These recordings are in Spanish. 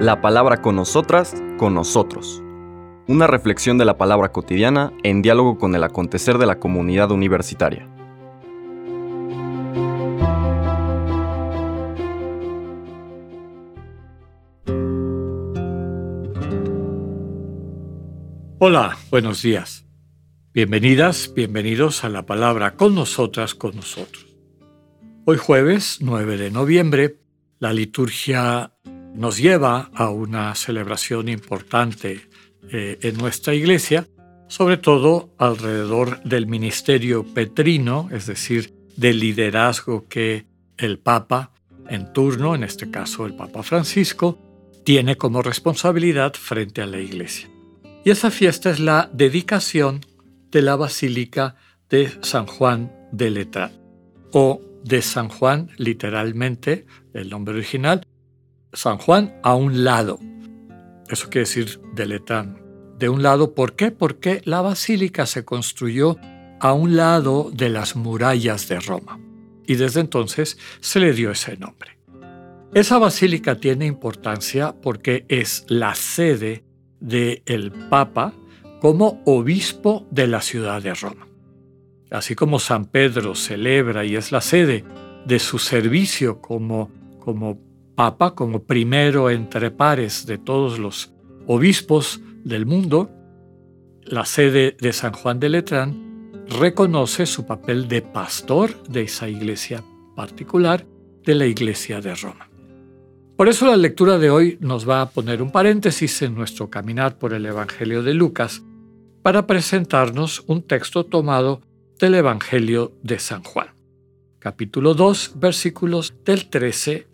La palabra con nosotras, con nosotros. Una reflexión de la palabra cotidiana en diálogo con el acontecer de la comunidad universitaria. Hola, buenos días. Bienvenidas, bienvenidos a la palabra con nosotras, con nosotros. Hoy jueves 9 de noviembre, la liturgia nos lleva a una celebración importante eh, en nuestra iglesia, sobre todo alrededor del ministerio petrino, es decir, del liderazgo que el Papa en turno, en este caso el Papa Francisco, tiene como responsabilidad frente a la iglesia. Y esa fiesta es la dedicación de la Basílica de San Juan de Letrán, o de San Juan, literalmente, el nombre original, San Juan a un lado. Eso quiere decir de Letrán. De un lado, ¿por qué? Porque la basílica se construyó a un lado de las murallas de Roma. Y desde entonces se le dio ese nombre. Esa basílica tiene importancia porque es la sede del Papa como obispo de la ciudad de Roma. Así como San Pedro celebra y es la sede de su servicio como, como Papa, como primero entre pares de todos los obispos del mundo, la sede de San Juan de Letrán reconoce su papel de pastor de esa iglesia particular, de la iglesia de Roma. Por eso la lectura de hoy nos va a poner un paréntesis en nuestro caminar por el Evangelio de Lucas para presentarnos un texto tomado del Evangelio de San Juan, capítulo 2, versículos del 13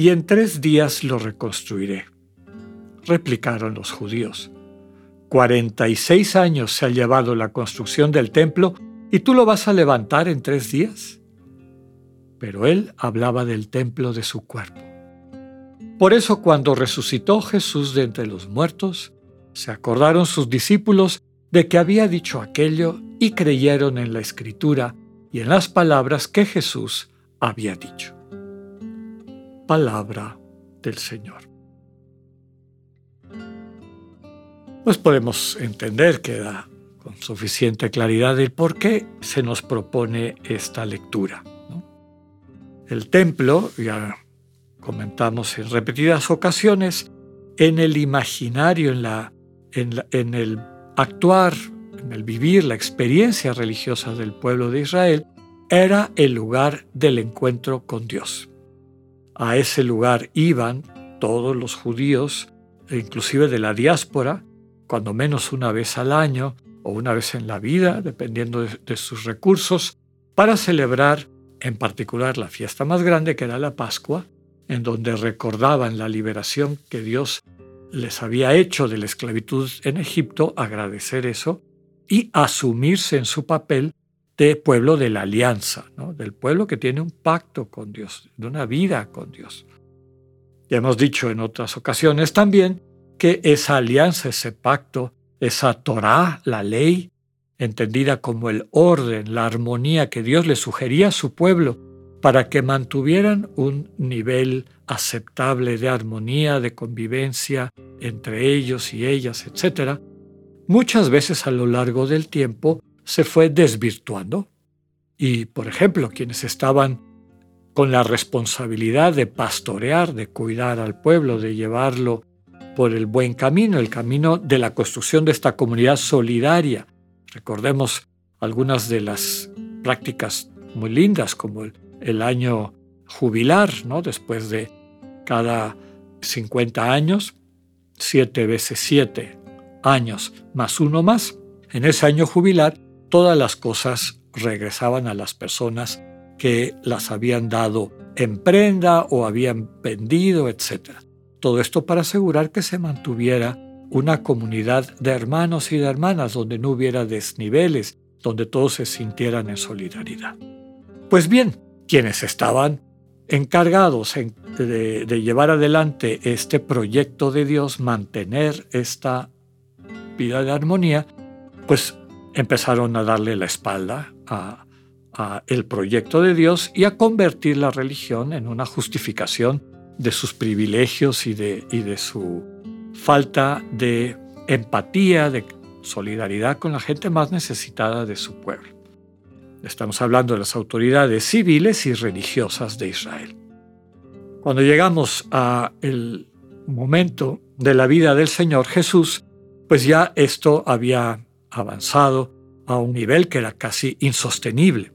y en tres días lo reconstruiré. Replicaron los judíos, Cuarenta y seis años se ha llevado la construcción del templo y tú lo vas a levantar en tres días. Pero él hablaba del templo de su cuerpo. Por eso cuando resucitó Jesús de entre los muertos, se acordaron sus discípulos de que había dicho aquello y creyeron en la escritura y en las palabras que Jesús había dicho. Palabra del Señor. Pues podemos entender que da con suficiente claridad el por qué se nos propone esta lectura. El templo, ya comentamos en repetidas ocasiones, en el imaginario, en, la, en, el actuar, en el vivir la experiencia religiosa del pueblo de Israel, era el lugar del encuentro con Dios. A ese lugar iban todos los judíos, inclusive de la diáspora, cuando menos una vez al año o una vez en la vida, dependiendo de sus recursos, para celebrar en particular la fiesta más grande que era la Pascua, en donde recordaban la liberación que Dios les había hecho de la esclavitud en Egipto, agradecer eso y asumirse en su papel de pueblo de la alianza, del pueblo que tiene un pacto con Dios, de una vida con Dios. Ya hemos dicho en otras ocasiones también que esa alianza, ese pacto, esa Torá, la ley, entendida como el orden, la armonía que Dios le sugería a su pueblo para que mantuvieran un nivel aceptable de armonía, de convivencia entre ellos y ellas, etc., muchas veces a lo largo del tiempo se fue desvirtuando. Y, por ejemplo, quienes estaban con la responsabilidad de pastorear, de cuidar al pueblo, de llevarlo por el buen camino, el camino de la construcción de esta comunidad solidaria. Recordemos algunas de las prácticas muy lindas, como el, año jubilar, ¿no? después de cada 50 años, siete veces siete años más uno más. En ese año jubilar, todas las cosas regresaban a las personas que las habían dado en prenda o habían vendido, etc. Todo esto para asegurar que se mantuviera una comunidad de hermanos y de hermanas donde no hubiera desniveles, donde todos se sintieran en solidaridad. Pues bien, quienes estaban encargados de, de, llevar adelante este proyecto de Dios, mantener esta vida de armonía, pues empezaron a darle la espalda a, el proyecto de Dios y a convertir la religión en una justificación de sus privilegios y de, y de su falta de empatía, de solidaridad con la gente más necesitada de su pueblo. Estamos hablando de las autoridades civiles y religiosas de Israel. Cuando llegamos a el momento de la vida del Señor Jesús, pues ya esto había avanzado a un nivel que era casi insostenible.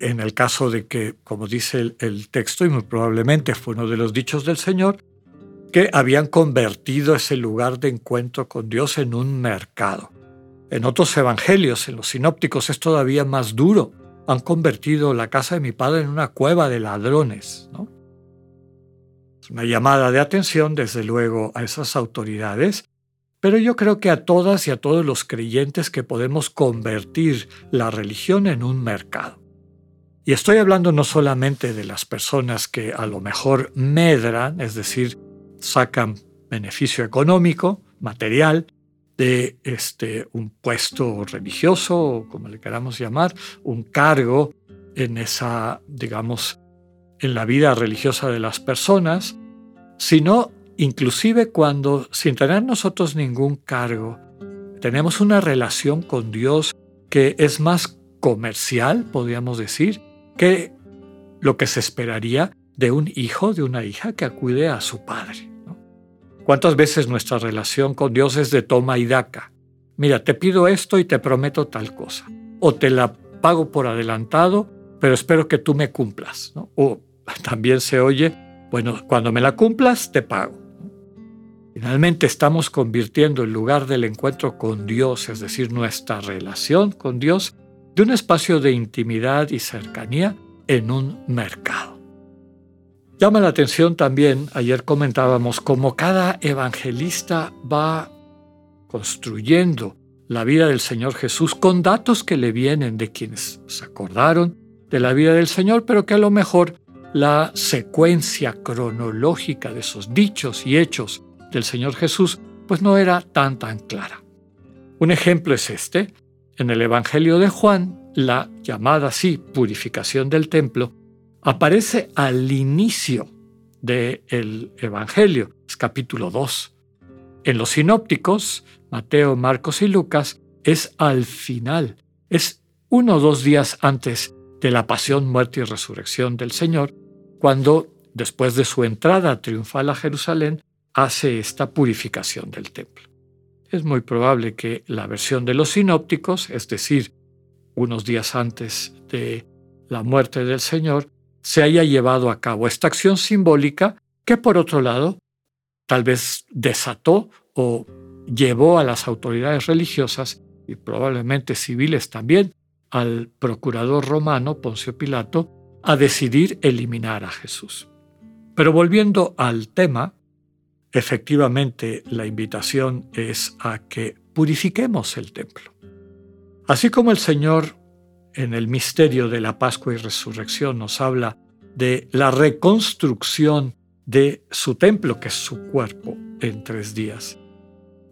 En el caso de que, como dice el, texto, y muy probablemente fue uno de los dichos del Señor, que habían convertido ese lugar de encuentro con Dios en un mercado. En otros evangelios, en los sinópticos, es todavía más duro. Han convertido la casa de mi padre en una cueva de ladrones. Es una llamada de atención, desde luego, a esas autoridades, pero yo creo que a todas y a todos los creyentes que podemos convertir la religión en un mercado. Y estoy hablando no solamente de las personas que a lo mejor medran, es decir, sacan beneficio económico, material, de este, un puesto religioso, o como le queramos llamar, un cargo en esa, digamos, en la vida religiosa de las personas, sino inclusive cuando, sin tener nosotros ningún cargo, tenemos una relación con Dios que es más comercial, podríamos decir, que lo que se esperaría de un hijo, de una hija que acude a su padre. ¿Cuántas veces nuestra relación con Dios es de toma y daca? Mira, te pido esto y te prometo tal cosa. O te la pago por adelantado, pero espero que tú me cumplas. O también se oye, bueno, cuando me la cumplas, te pago. Finalmente estamos convirtiendo el lugar del encuentro con Dios, es decir, nuestra relación con Dios, de un espacio de intimidad y cercanía en un mercado. Llama la atención también, ayer comentábamos, cómo cada evangelista va construyendo la vida del Señor Jesús con datos que le vienen de quienes se acordaron de la vida del Señor, pero que a lo mejor la secuencia cronológica de esos dichos y hechos del Señor Jesús pues no era tan tan clara. Un ejemplo es este. En el Evangelio de Juan, la llamada así purificación del templo aparece al inicio del Evangelio, es capítulo 2. En los sinópticos, Mateo, Marcos y Lucas, es al final, es uno o dos días antes de la pasión, muerte y resurrección del Señor, cuando, después de su entrada triunfal a Jerusalén, hace esta purificación del templo. Es muy probable que la versión de los sinópticos, es decir, unos días antes de la muerte del Señor, se haya llevado a cabo esta acción simbólica que por otro lado tal vez desató o llevó a las autoridades religiosas y probablemente civiles también al procurador romano Poncio Pilato a decidir eliminar a Jesús. Pero volviendo al tema, efectivamente la invitación es a que purifiquemos el templo. Así como el Señor en el misterio de la Pascua y Resurrección nos habla de la reconstrucción de su templo, que es su cuerpo, en tres días.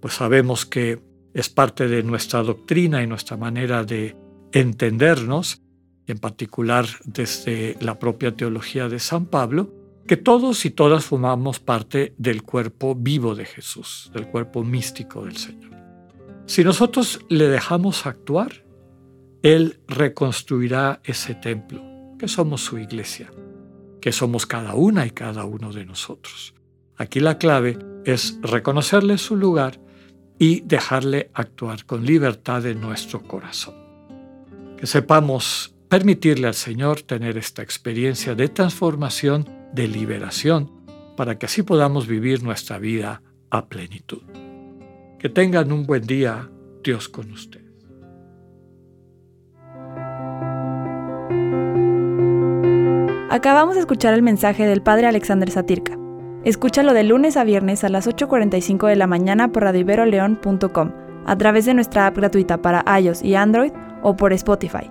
Pues sabemos que es parte de nuestra doctrina y nuestra manera de entendernos, en particular desde la propia teología de San Pablo, que todos y todas formamos parte del cuerpo vivo de Jesús, del cuerpo místico del Señor. Si nosotros le dejamos actuar, Él reconstruirá ese templo, que somos su iglesia. que somos cada una y cada uno de nosotros. Aquí la clave es reconocerle su lugar y dejarle actuar con libertad en nuestro corazón. Que sepamos permitirle al Señor tener esta experiencia de transformación, de liberación, para que así podamos vivir nuestra vida a plenitud. Que tengan un buen día, Dios con ustedes. Acabamos de escuchar el mensaje del Padre Alexander Satirka. Escúchalo de lunes a viernes a las 8.45 de la mañana por radioiberoleón.com, a través de nuestra app gratuita para iOS y Android o por Spotify.